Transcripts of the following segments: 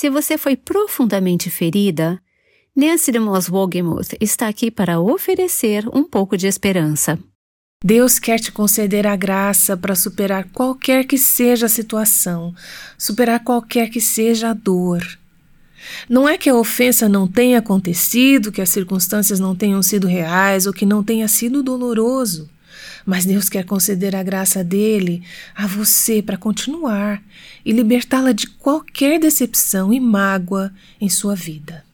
Se você foi profundamente ferida, Nancy DeMoss Wogemuth está aqui para oferecer um pouco de esperança. Deus quer te conceder a graça para superar qualquer que seja a situação, superar qualquer que seja a dor. Não é que a ofensa não tenha acontecido, que as circunstâncias não tenham sido reais ou que não tenha sido doloroso, mas Deus quer conceder a graça dele a você para continuar e libertá-la de qualquer decepção e mágoa em sua vida.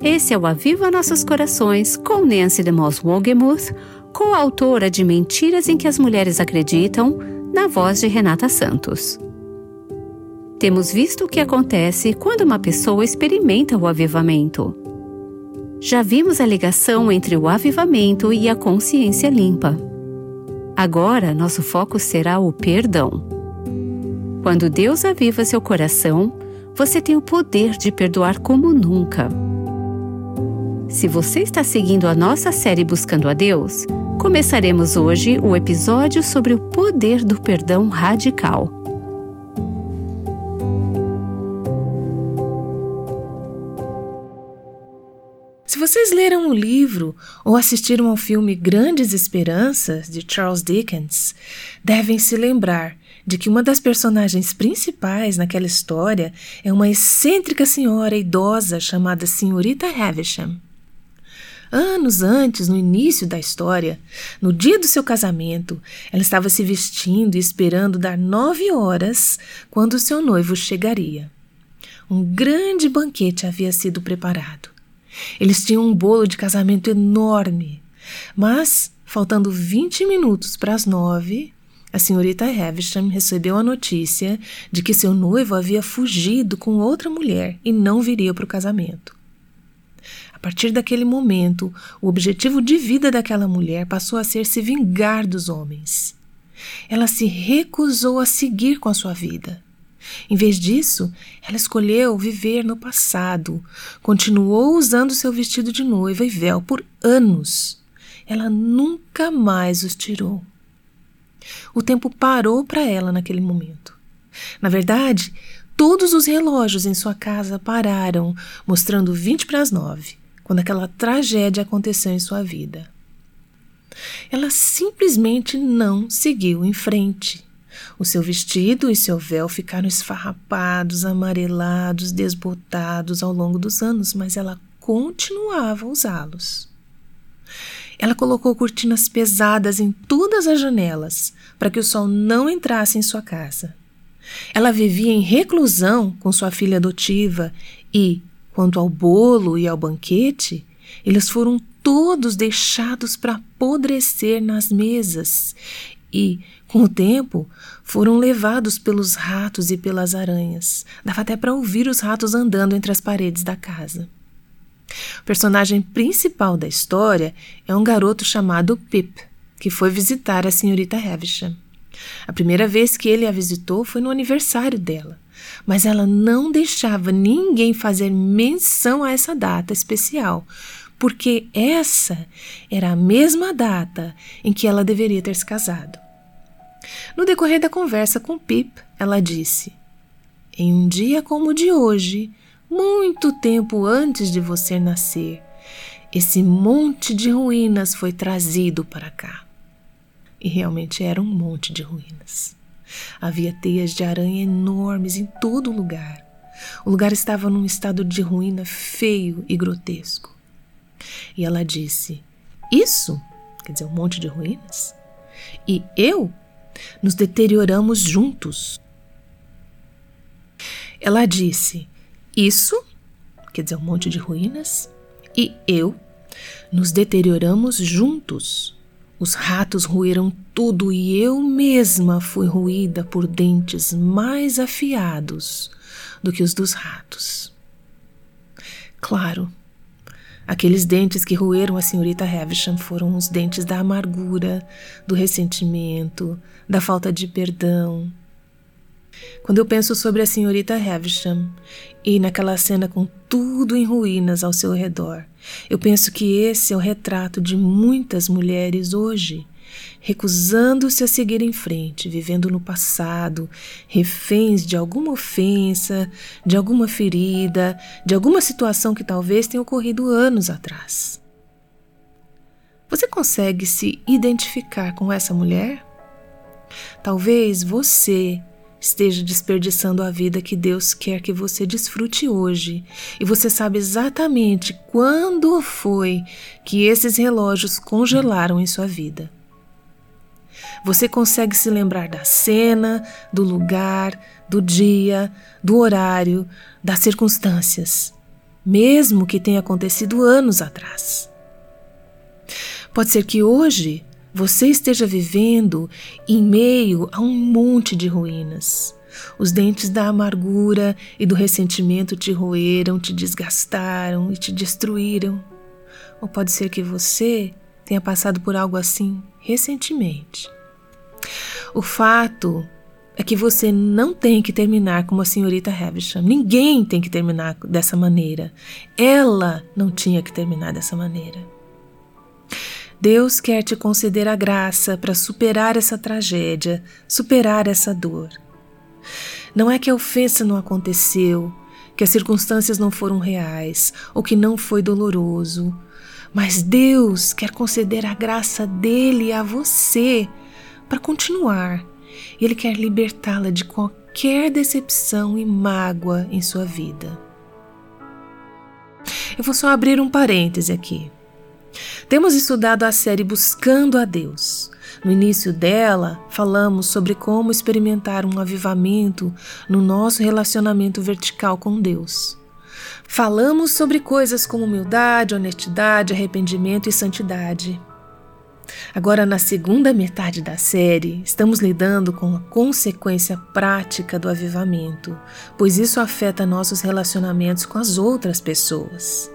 Esse é o Aviva Nossos Corações com Nancy DeMoss Wogemuth, coautora de Mentiras em que as Mulheres Acreditam, na voz de Renata Santos. Temos visto o que acontece quando uma pessoa experimenta o avivamento. Já vimos a ligação entre o avivamento e a consciência limpa. Agora, nosso foco será o perdão. Quando Deus aviva seu coração, você tem o poder de perdoar como nunca. Se você está seguindo a nossa série Buscando a Deus, começaremos hoje o episódio sobre o poder do perdão radical. Vocês leram o livro ou assistiram ao filme Grandes Esperanças, de Charles Dickens, devem se lembrar de que uma das personagens principais naquela história é uma excêntrica senhora idosa chamada Senhorita Havisham. Anos antes, no início da história, no dia do seu casamento, ela estava se vestindo e esperando dar nove horas quando seu noivo chegaria. Um grande banquete havia sido preparado. Eles tinham um bolo de casamento enorme, mas, faltando vinte minutos para as nove, a senhorita Havisham recebeu a notícia de que seu noivo havia fugido com outra mulher e não viria para o casamento partir daquele momento, o objetivo de vida daquela mulher passou a ser se vingar dos homens. Ela se recusou a seguir com a sua vida. Em vez disso, ela escolheu viver no passado, continuou usando seu vestido de noiva e véu por anos. Ela nunca mais os tirou. O tempo parou para ela naquele momento. Na verdade, todos os relógios em sua casa pararam, mostrando vinte para as nove quando aquela tragédia aconteceu em sua vida. Ela simplesmente não seguiu em frente. O seu vestido e seu véu ficaram esfarrapados, amarelados, desbotados ao longo dos anos, mas ela continuava a usá-los. Ela colocou cortinas pesadas em todas as janelas para que o sol não entrasse em sua casa. Ela vivia em reclusão com sua filha adotiva e, Quanto ao bolo e ao banquete, eles foram todos deixados para apodrecer nas mesas e, com o tempo, foram levados pelos ratos e pelas aranhas. Dava até para ouvir os ratos andando entre as paredes da casa. O personagem principal da história é um garoto chamado Pip, que foi visitar a senhorita Havisham. A primeira vez que ele a visitou foi no aniversário dela mas ela não deixava ninguém fazer menção a essa data especial, porque essa era a mesma data em que ela deveria ter se casado. No decorrer da conversa com Pip, ela disse: Em um dia como o de hoje, muito tempo antes de você nascer, esse monte de ruínas foi trazido para cá. E realmente era um monte de ruínas. Havia teias de aranha enormes em todo lugar. O lugar estava num estado de ruína feio e grotesco. E ela disse: Isso? Quer dizer, um monte de ruínas? E eu? Nos deterioramos juntos. Ela disse: Isso? Quer dizer, um monte de ruínas? E eu? Nos deterioramos juntos. Os ratos ruíram tudo e eu mesma fui ruída por dentes mais afiados do que os dos ratos. Claro, aqueles dentes que roeram a senhorita Havisham foram os dentes da amargura, do ressentimento, da falta de perdão, quando eu penso sobre a senhorita Havisham e naquela cena com tudo em ruínas ao seu redor, eu penso que esse é o retrato de muitas mulheres hoje recusando-se a seguir em frente, vivendo no passado, reféns de alguma ofensa, de alguma ferida, de alguma situação que talvez tenha ocorrido anos atrás. Você consegue se identificar com essa mulher? Talvez você esteja desperdiçando a vida que Deus quer que você desfrute hoje, e você sabe exatamente quando foi que esses relógios congelaram em sua vida. Você consegue se lembrar da cena, do lugar, do dia, do horário, das circunstâncias, mesmo que tenha acontecido anos atrás. Pode ser que hoje você esteja vivendo em meio a um monte de ruínas. Os dentes da amargura e do ressentimento te roeram, te desgastaram e te destruíram. Ou pode ser que você tenha passado por algo assim recentemente. O fato é que você não tem que terminar como a senhorita Havisham. Ninguém tem que terminar dessa maneira. Ela não tinha que terminar dessa maneira. Deus quer te conceder a graça para superar essa tragédia, superar essa dor. Não é que a ofensa não aconteceu, que as circunstâncias não foram reais ou que não foi doloroso, mas Deus quer conceder a graça dele a você para continuar. Ele quer libertá-la de qualquer decepção e mágoa em sua vida. Eu vou só abrir um parêntese aqui. Temos estudado a série Buscando a Deus. No início dela, falamos sobre como experimentar um avivamento no nosso relacionamento vertical com Deus. Falamos sobre coisas como humildade, honestidade, arrependimento e santidade. Agora, na segunda metade da série, estamos lidando com a consequência prática do avivamento, pois isso afeta nossos relacionamentos com as outras pessoas.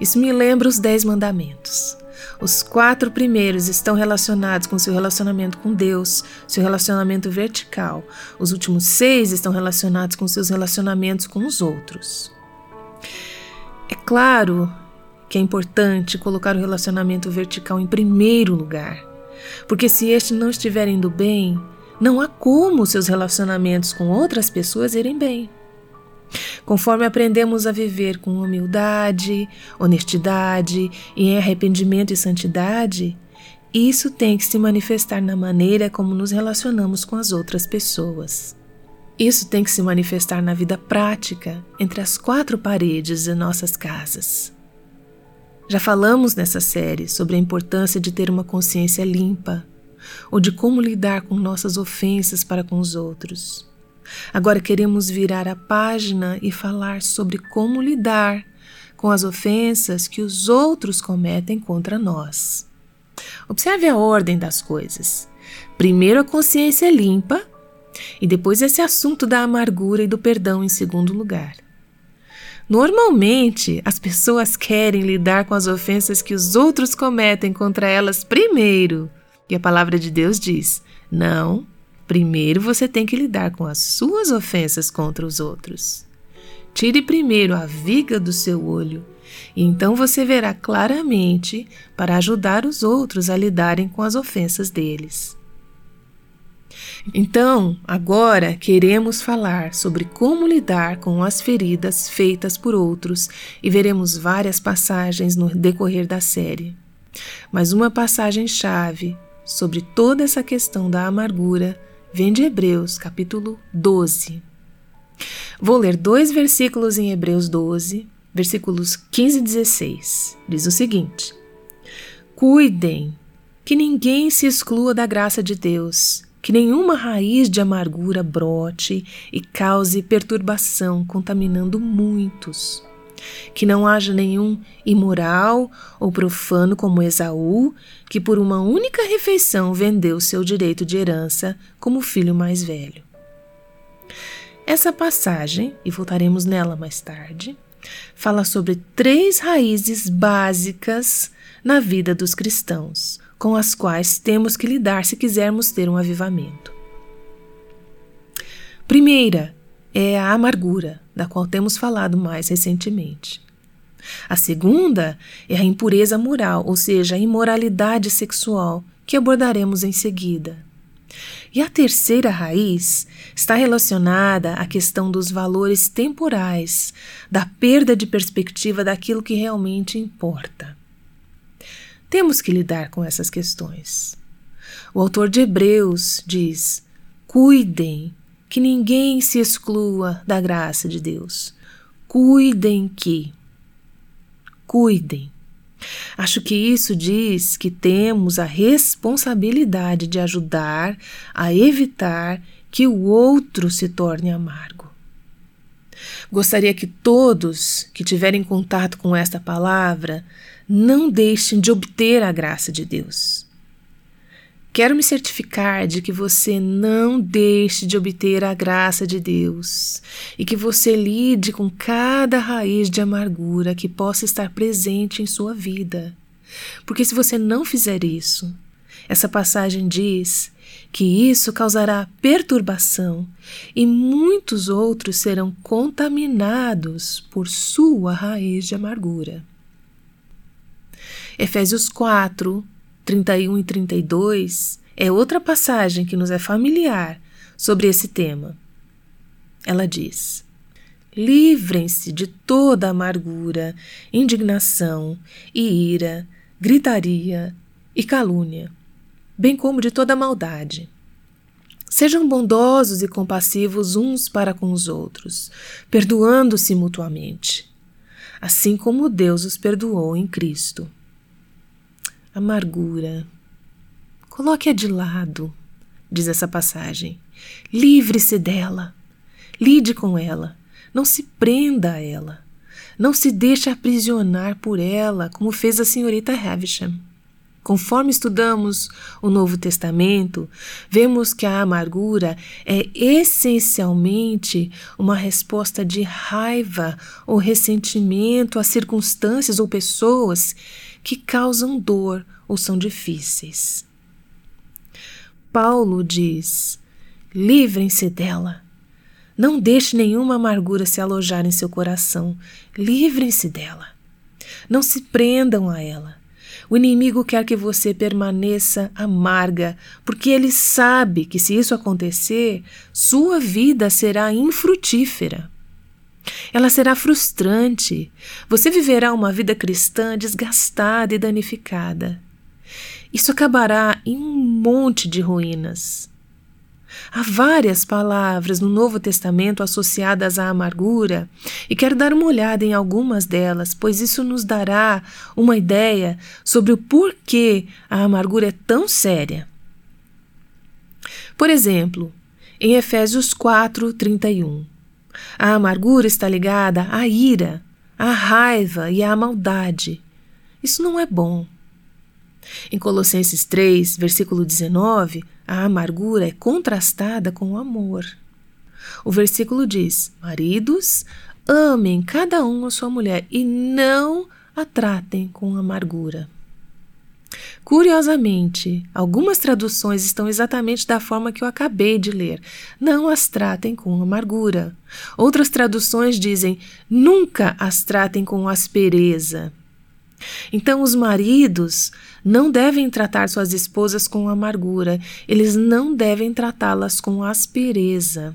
Isso me lembra os Dez Mandamentos. Os quatro primeiros estão relacionados com seu relacionamento com Deus, seu relacionamento vertical. Os últimos seis estão relacionados com seus relacionamentos com os outros. É claro que é importante colocar o relacionamento vertical em primeiro lugar, porque se este não estiver indo bem, não há como seus relacionamentos com outras pessoas irem bem. Conforme aprendemos a viver com humildade, honestidade e em arrependimento e santidade, isso tem que se manifestar na maneira como nos relacionamos com as outras pessoas. Isso tem que se manifestar na vida prática, entre as quatro paredes de nossas casas. Já falamos nessa série sobre a importância de ter uma consciência limpa, ou de como lidar com nossas ofensas para com os outros. Agora queremos virar a página e falar sobre como lidar com as ofensas que os outros cometem contra nós. Observe a ordem das coisas. Primeiro a consciência limpa e depois esse assunto da amargura e do perdão em segundo lugar. Normalmente, as pessoas querem lidar com as ofensas que os outros cometem contra elas primeiro. E a palavra de Deus diz: não, Primeiro você tem que lidar com as suas ofensas contra os outros. Tire primeiro a viga do seu olho, e então você verá claramente para ajudar os outros a lidarem com as ofensas deles. Então, agora queremos falar sobre como lidar com as feridas feitas por outros e veremos várias passagens no decorrer da série. Mas uma passagem-chave sobre toda essa questão da amargura vem de Hebreus, capítulo 12. Vou ler dois versículos em Hebreus 12, versículos 15 e 16. Diz o seguinte: Cuidem que ninguém se exclua da graça de Deus, que nenhuma raiz de amargura brote e cause perturbação, contaminando muitos que não haja nenhum imoral ou profano como Esaú, que por uma única refeição vendeu seu direito de herança como filho mais velho. Essa passagem, e voltaremos nela mais tarde, fala sobre três raízes básicas na vida dos cristãos, com as quais temos que lidar se quisermos ter um avivamento. Primeira é a amargura, da qual temos falado mais recentemente. A segunda é a impureza moral, ou seja, a imoralidade sexual, que abordaremos em seguida. E a terceira raiz está relacionada à questão dos valores temporais, da perda de perspectiva daquilo que realmente importa. Temos que lidar com essas questões. O autor de Hebreus diz: cuidem que ninguém se exclua da graça de Deus. Cuidem que. Cuidem. Acho que isso diz que temos a responsabilidade de ajudar a evitar que o outro se torne amargo. Gostaria que todos que tiverem contato com esta palavra não deixem de obter a graça de Deus. Quero me certificar de que você não deixe de obter a graça de Deus e que você lide com cada raiz de amargura que possa estar presente em sua vida. Porque se você não fizer isso, essa passagem diz que isso causará perturbação e muitos outros serão contaminados por sua raiz de amargura. Efésios 4, 31 e 32 é outra passagem que nos é familiar sobre esse tema. Ela diz: Livrem-se de toda amargura, indignação e ira, gritaria e calúnia, bem como de toda maldade. Sejam bondosos e compassivos uns para com os outros, perdoando-se mutuamente, assim como Deus os perdoou em Cristo amargura. Coloque-a de lado, diz essa passagem. Livre-se dela. Lide com ela. Não se prenda a ela. Não se deixe aprisionar por ela, como fez a senhorita Havisham. Conforme estudamos o Novo Testamento, vemos que a amargura é essencialmente uma resposta de raiva ou ressentimento a circunstâncias ou pessoas que causam dor ou são difíceis. Paulo diz: livrem-se dela. Não deixe nenhuma amargura se alojar em seu coração. Livrem-se dela. Não se prendam a ela. O inimigo quer que você permaneça amarga, porque ele sabe que se isso acontecer, sua vida será infrutífera. Ela será frustrante. Você viverá uma vida cristã desgastada e danificada. Isso acabará em um monte de ruínas. Há várias palavras no Novo Testamento associadas à amargura, e quero dar uma olhada em algumas delas, pois isso nos dará uma ideia sobre o porquê a amargura é tão séria. Por exemplo, em Efésios 4, 31. A amargura está ligada à ira, à raiva e à maldade. Isso não é bom. Em Colossenses 3, versículo 19, a amargura é contrastada com o amor. O versículo diz: Maridos, amem cada um a sua mulher e não a tratem com amargura. Curiosamente, algumas traduções estão exatamente da forma que eu acabei de ler. Não as tratem com amargura. Outras traduções dizem: nunca as tratem com aspereza. Então, os maridos não devem tratar suas esposas com amargura, eles não devem tratá-las com aspereza.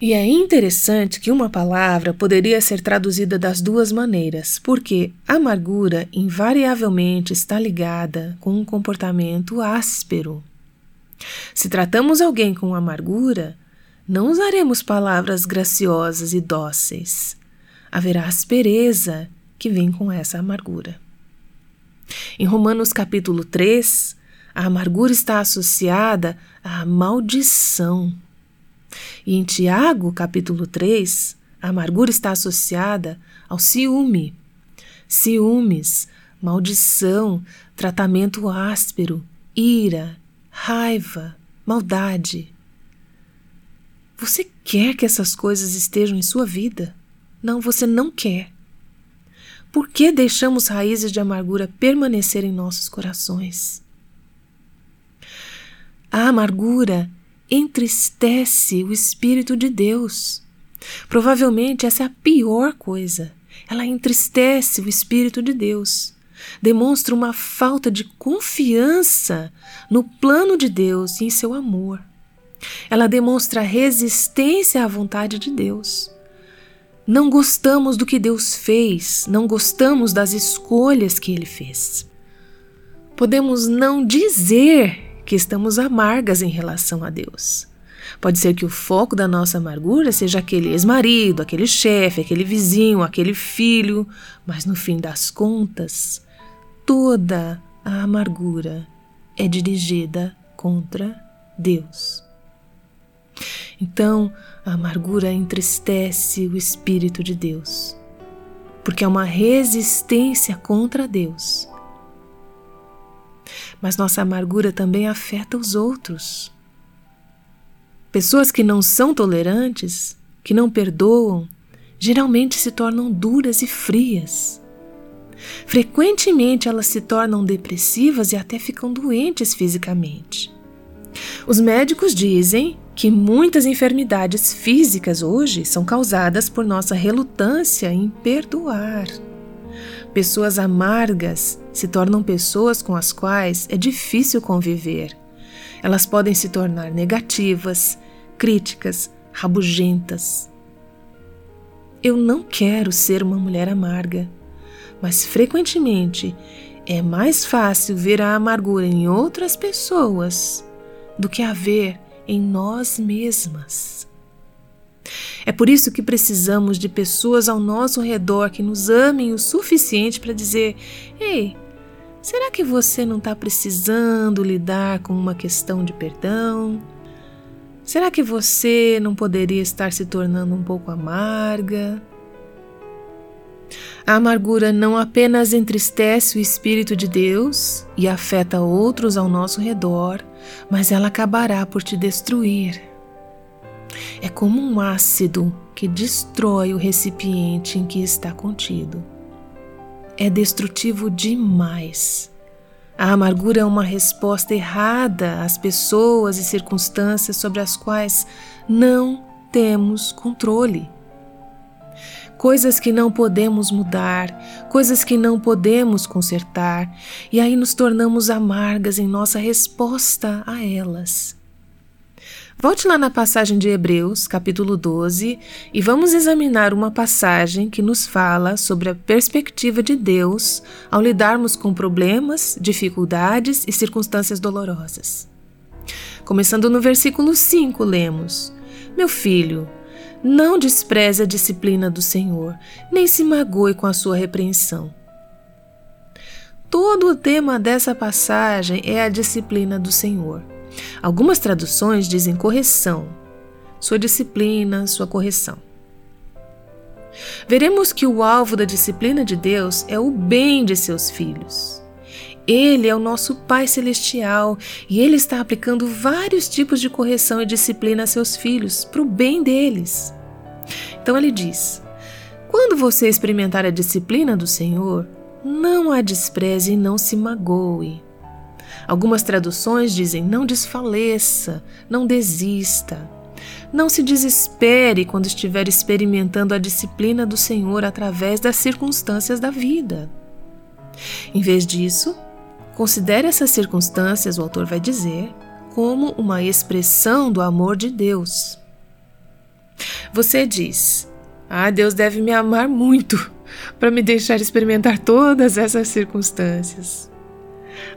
E é interessante que uma palavra poderia ser traduzida das duas maneiras, porque amargura invariavelmente está ligada com um comportamento áspero. Se tratamos alguém com amargura, não usaremos palavras graciosas e dóceis. Haverá aspereza que vem com essa amargura. Em Romanos capítulo 3, a amargura está associada à maldição. E em Tiago, capítulo 3, a amargura está associada ao ciúme. Ciúmes, maldição, tratamento áspero, ira, raiva, maldade. Você quer que essas coisas estejam em sua vida? Não, você não quer. Por que deixamos raízes de amargura permanecer em nossos corações? A amargura entristece o Espírito de Deus. Provavelmente essa é a pior coisa. Ela entristece o Espírito de Deus. demonstra uma falta de confiança no plano de Deus e em seu amor. Ela demonstra resistência à vontade de Deus. Não gostamos do que Deus fez, não gostamos das escolhas que Ele fez. Podemos não dizer que estamos amargas em relação a Deus. Pode ser que o foco da nossa amargura seja aquele ex-marido, aquele chefe, aquele vizinho, aquele filho, mas no fim das contas, toda a amargura é dirigida contra Deus. Então, a amargura entristece o Espírito de Deus, porque é uma resistência contra Deus. Mas nossa amargura também afeta os outros. Pessoas que não são tolerantes, que não perdoam, geralmente se tornam duras e frias. Frequentemente elas se tornam depressivas e até ficam doentes fisicamente. Os médicos dizem que muitas enfermidades físicas hoje são causadas por nossa relutância em perdoar. Pessoas amargas se tornam pessoas com as quais é difícil conviver. Elas podem se tornar negativas, críticas, rabugentas. Eu não quero ser uma mulher amarga, mas frequentemente é mais fácil ver a amargura em outras pessoas do que a ver em nós mesmas. É por isso que precisamos de pessoas ao nosso redor que nos amem o suficiente para dizer: Ei, será que você não está precisando lidar com uma questão de perdão? Será que você não poderia estar se tornando um pouco amarga? A amargura não apenas entristece o Espírito de Deus e afeta outros ao nosso redor, mas ela acabará por te destruir. É como um ácido que destrói o recipiente em que está contido. É destrutivo demais. A amargura é uma resposta errada às pessoas e circunstâncias sobre as quais não temos controle coisas que não podemos mudar, coisas que não podemos consertar, e aí nos tornamos amargas em nossa resposta a elas. Volte lá na passagem de Hebreus, capítulo 12, e vamos examinar uma passagem que nos fala sobre a perspectiva de Deus ao lidarmos com problemas, dificuldades e circunstâncias dolorosas. Começando no versículo 5, lemos: Meu filho, não despreze a disciplina do Senhor, nem se magoe com a sua repreensão. Todo o tema dessa passagem é a disciplina do Senhor. Algumas traduções dizem correção, sua disciplina, sua correção. Veremos que o alvo da disciplina de Deus é o bem de seus filhos. Ele é o nosso Pai Celestial e Ele está aplicando vários tipos de correção e disciplina a seus filhos para o bem deles. Então ele diz: Quando você experimentar a disciplina do Senhor, não a despreze e não se magoe. Algumas traduções dizem: não desfaleça, não desista. Não se desespere quando estiver experimentando a disciplina do Senhor através das circunstâncias da vida. Em vez disso, considere essas circunstâncias, o autor vai dizer, como uma expressão do amor de Deus. Você diz: Ah, Deus deve me amar muito para me deixar experimentar todas essas circunstâncias.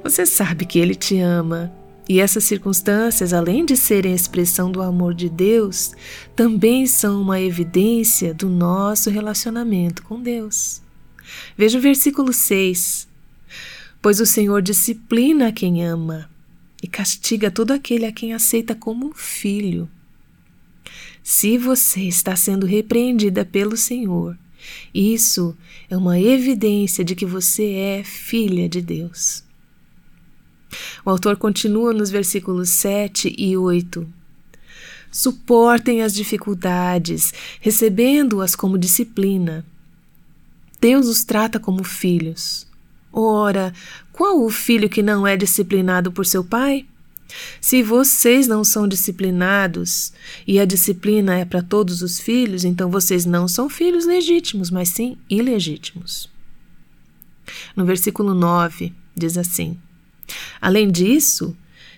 Você sabe que Ele te ama. E essas circunstâncias, além de serem expressão do amor de Deus, também são uma evidência do nosso relacionamento com Deus. Veja o versículo 6. Pois o Senhor disciplina quem ama e castiga todo aquele a quem aceita como um filho. Se você está sendo repreendida pelo Senhor, isso é uma evidência de que você é filha de Deus. O autor continua nos versículos 7 e 8. Suportem as dificuldades, recebendo-as como disciplina. Deus os trata como filhos. Ora, qual o filho que não é disciplinado por seu pai? Se vocês não são disciplinados e a disciplina é para todos os filhos, então vocês não são filhos legítimos, mas sim ilegítimos. No versículo 9, diz assim: Além disso,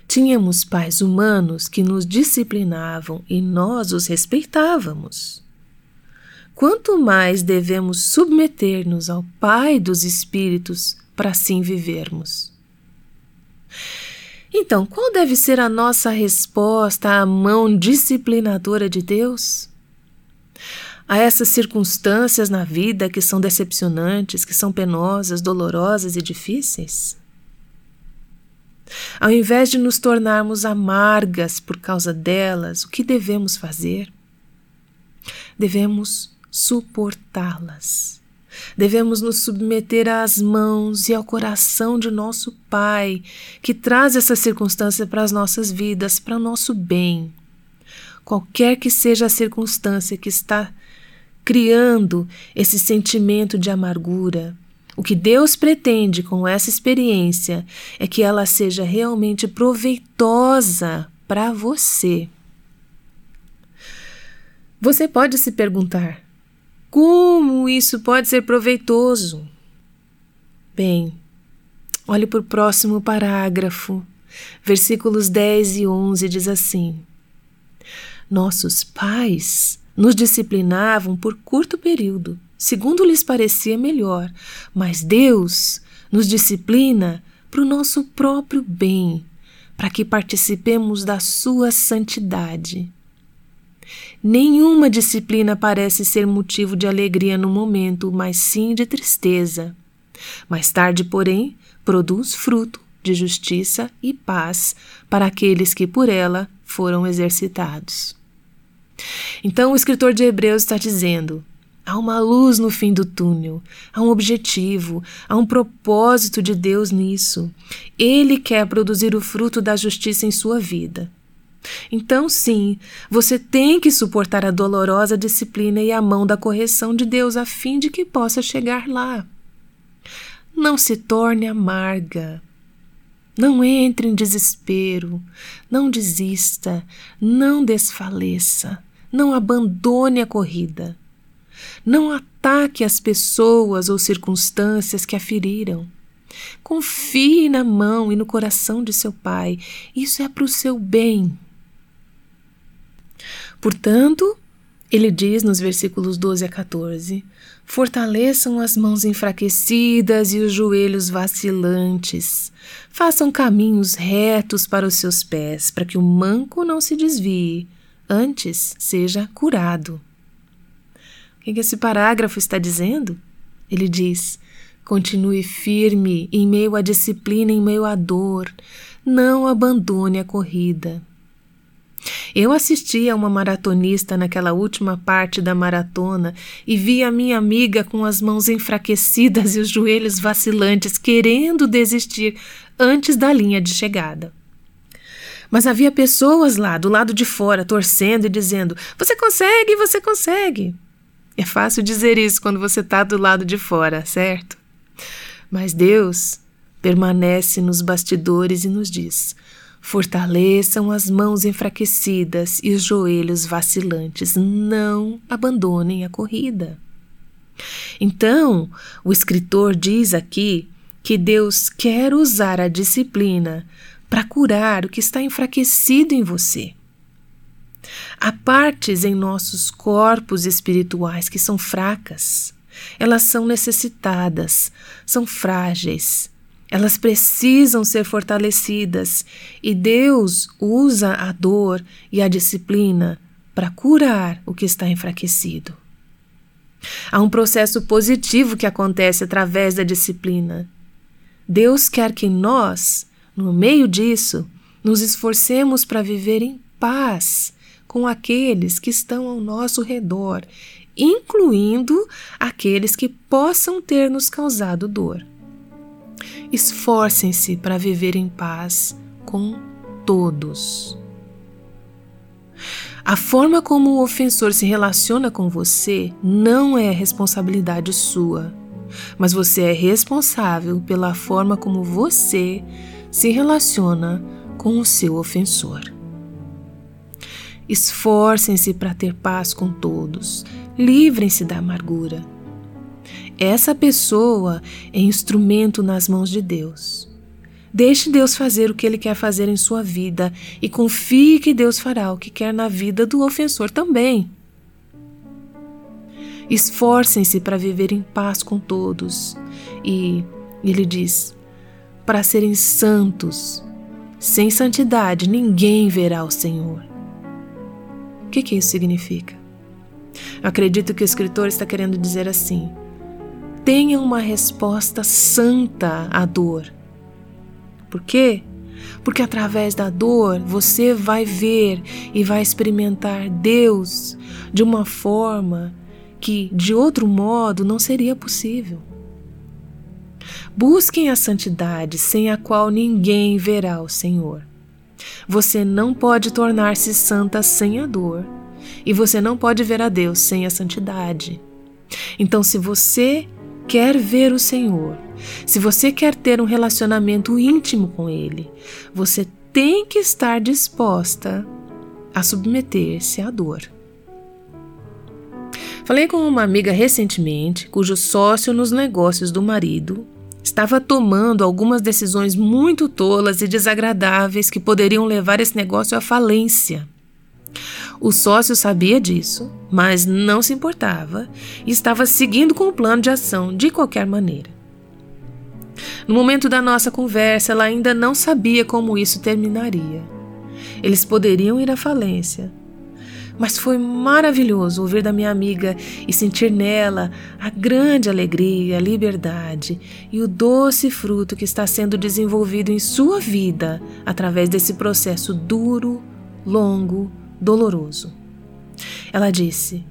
tínhamos pais humanos que nos disciplinavam e nós os respeitávamos. Quanto mais devemos submeter-nos ao Pai dos Espíritos para assim vivermos. Então, qual deve ser a nossa resposta à mão disciplinadora de Deus? A essas circunstâncias na vida que são decepcionantes, que são penosas, dolorosas e difíceis? Ao invés de nos tornarmos amargas por causa delas, o que devemos fazer? Devemos suportá-las. Devemos nos submeter às mãos e ao coração de nosso Pai, que traz essa circunstância para as nossas vidas, para o nosso bem. Qualquer que seja a circunstância que está criando esse sentimento de amargura, o que Deus pretende com essa experiência é que ela seja realmente proveitosa para você. Você pode se perguntar: como isso pode ser proveitoso? Bem, olhe para o próximo parágrafo. Versículos 10 e 11 diz assim: Nossos pais nos disciplinavam por curto período, segundo lhes parecia melhor, mas Deus nos disciplina para o nosso próprio bem, para que participemos da sua santidade. Nenhuma disciplina parece ser motivo de alegria no momento, mas sim de tristeza. Mais tarde, porém, produz fruto de justiça e paz para aqueles que por ela foram exercitados. Então, o escritor de Hebreus está dizendo: há uma luz no fim do túnel, há um objetivo, há um propósito de Deus nisso. Ele quer produzir o fruto da justiça em sua vida. Então, sim, você tem que suportar a dolorosa disciplina e a mão da correção de Deus a fim de que possa chegar lá. Não se torne amarga. Não entre em desespero. Não desista. Não desfaleça. Não abandone a corrida. Não ataque as pessoas ou circunstâncias que a feriram. Confie na mão e no coração de seu Pai. Isso é para o seu bem. Portanto, ele diz nos versículos 12 a 14: Fortaleçam as mãos enfraquecidas e os joelhos vacilantes. Façam caminhos retos para os seus pés, para que o manco não se desvie, antes seja curado. O que esse parágrafo está dizendo? Ele diz: continue firme em meio à disciplina, em meio à dor. Não abandone a corrida. Eu assisti a uma maratonista naquela última parte da maratona e vi a minha amiga com as mãos enfraquecidas e os joelhos vacilantes, querendo desistir antes da linha de chegada. Mas havia pessoas lá do lado de fora torcendo e dizendo: Você consegue, você consegue. É fácil dizer isso quando você está do lado de fora, certo? Mas Deus permanece nos bastidores e nos diz: Fortaleçam as mãos enfraquecidas e os joelhos vacilantes. Não abandonem a corrida. Então, o escritor diz aqui que Deus quer usar a disciplina para curar o que está enfraquecido em você. Há partes em nossos corpos espirituais que são fracas. Elas são necessitadas, são frágeis, elas precisam ser fortalecidas e Deus usa a dor e a disciplina para curar o que está enfraquecido. Há um processo positivo que acontece através da disciplina. Deus quer que nós, no meio disso, nos esforcemos para viver em paz com aqueles que estão ao nosso redor, incluindo aqueles que possam ter nos causado dor esforcem-se para viver em paz com todos. A forma como o ofensor se relaciona com você não é responsabilidade sua, mas você é responsável pela forma como você se relaciona com o seu ofensor. Esforcem-se para ter paz com todos, livrem-se da amargura essa pessoa é instrumento nas mãos de Deus. Deixe Deus fazer o que Ele quer fazer em sua vida e confie que Deus fará o que quer na vida do ofensor também. Esforcem-se para viver em paz com todos e, ele diz, para serem santos. Sem santidade ninguém verá o Senhor. Que, que isso significa? Acredito que o escritor está querendo dizer assim: tenha uma resposta santa à dor por quê? Porque através da dor você vai ver e vai experimentar Deus de uma forma que de outro modo não seria possível. Busquem a santidade sem a qual ninguém verá o Senhor. Você não pode tornar-se santa sem a dor, e você não pode ver a Deus sem a santidade. Então, se você quer ver o Senhor, se você quer ter um relacionamento íntimo com Ele, você tem que estar disposta a submeter-se à dor. Falei com uma amiga recentemente, cujo sócio nos negócios do marido estava tomando algumas decisões muito tolas e desagradáveis que poderiam levar esse negócio à falência. O sócio sabia disso, mas não se importava e estava seguindo com o plano de ação de qualquer maneira. No momento da nossa conversa, ela ainda não sabia como isso terminaria. Eles poderiam ir à falência. Mas foi maravilhoso ouvir da minha amiga e sentir nela a grande alegria, a liberdade e o doce fruto que está sendo desenvolvido em sua vida através desse processo duro, longo, doloroso. Ela disse: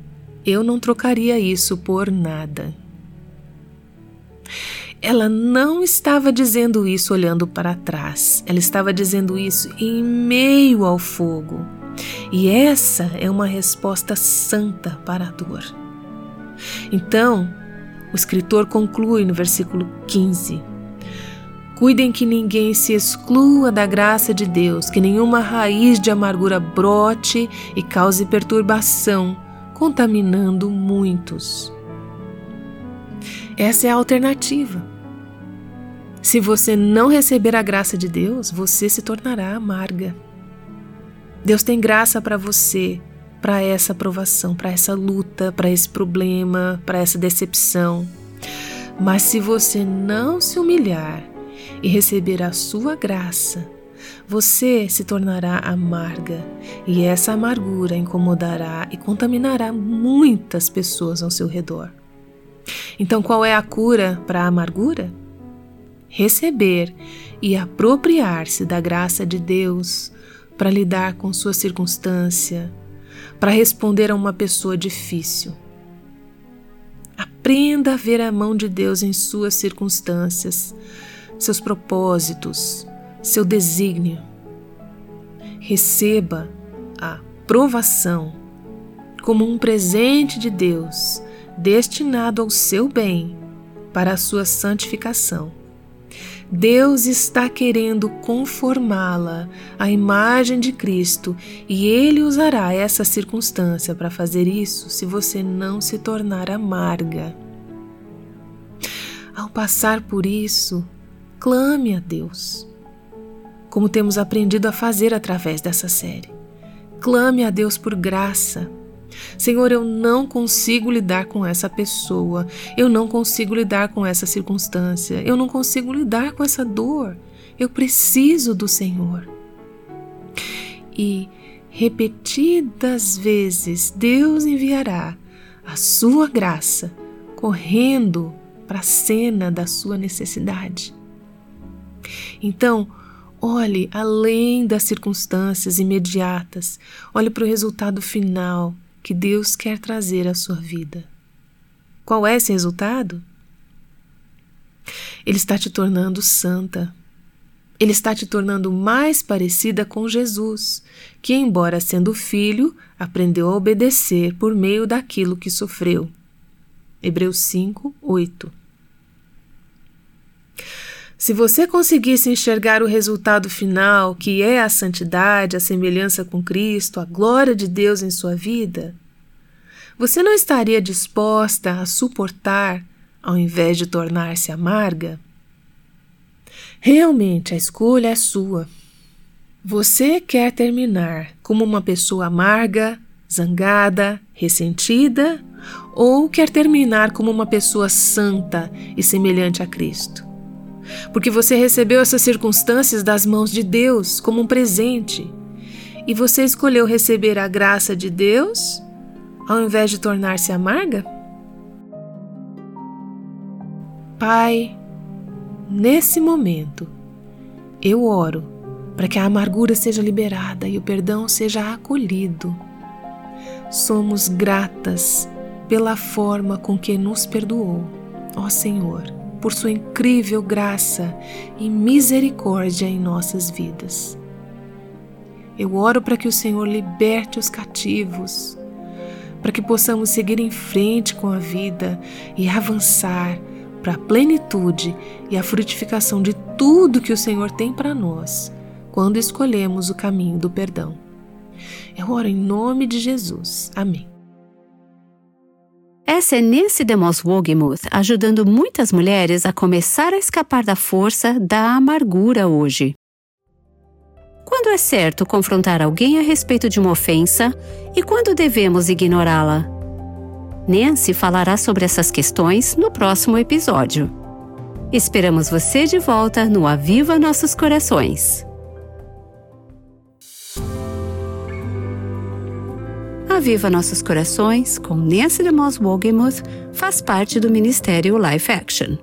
Eu não trocaria isso por nada. Ela não estava dizendo isso olhando para trás, ela estava dizendo isso em meio ao fogo. E essa é uma resposta santa para a dor. Então, o escritor conclui no versículo 15: Cuidem que ninguém se exclua da graça de Deus, que nenhuma raiz de amargura brote e cause perturbação, contaminando muitos. Essa é a alternativa. Se você não receber a graça de Deus, você se tornará amarga. Deus tem graça para você, para essa provação, para essa luta, para esse problema, para essa decepção. Mas se você não se humilhar, e receber a sua graça, você se tornará amarga e essa amargura incomodará e contaminará muitas pessoas ao seu redor. Então, qual é a cura para a amargura? Receber e apropriar-se da graça de Deus para lidar com sua circunstância, para responder a uma pessoa difícil. Aprenda a ver a mão de Deus em suas circunstâncias seus propósitos, seu desígnio. Receba a provação como um presente de Deus destinado ao seu bem, para a sua santificação. Deus está querendo conformá-la à imagem de Cristo e Ele usará essa circunstância para fazer isso se você não se tornar amarga. Ao passar por isso, clame a Deus, como temos aprendido a fazer através dessa série. Clame a Deus por graça. Senhor, eu não consigo lidar com essa pessoa, eu não consigo lidar com essa circunstância, eu não consigo lidar com essa dor. Eu preciso do Senhor. E repetidas vezes Deus enviará a sua graça correndo para a cena da sua necessidade. Então, olhe além das circunstâncias imediatas, olhe para o resultado final que Deus quer trazer à sua vida. Qual é esse resultado? Ele está te tornando santa. Ele está te tornando mais parecida com Jesus, que, embora sendo filho, aprendeu a obedecer por meio daquilo que sofreu. Hebreus 5, 8. Se você conseguisse enxergar o resultado final, que é a santidade, a semelhança com Cristo, a glória de Deus em sua vida, você não estaria disposta a suportar ao invés de tornar-se amarga? Realmente a escolha é sua. Você quer terminar como uma pessoa amarga, zangada, ressentida ou quer terminar como uma pessoa santa e semelhante a Cristo? Porque você recebeu essas circunstâncias das mãos de Deus como um presente e você escolheu receber a graça de Deus ao invés de tornar-se amarga? Pai, nesse momento, eu oro para que a amargura seja liberada e o perdão seja acolhido. Somos gratas pela forma com que nos perdoou, ó Senhor, por Sua incrível graça e misericórdia em nossas vidas. Eu oro para que o Senhor liberte os cativos, para que possamos seguir em frente com a vida e avançar para a plenitude e a frutificação de tudo que o Senhor tem para nós quando escolhemos o caminho do perdão. Eu oro em nome de Jesus. Amém. Essa é Nancy DeMoss Wogemuth ajudando muitas mulheres a começar a escapar da força da amargura hoje. Quando é certo confrontar alguém a respeito de uma ofensa e quando devemos ignorá-la? Nancy falará sobre essas questões no próximo episódio. Esperamos você de volta no Aviva Nossos Corações. Aviva Nossos Corações, com Nancy DeMoss Wogemuth, faz parte do Ministério Life Action.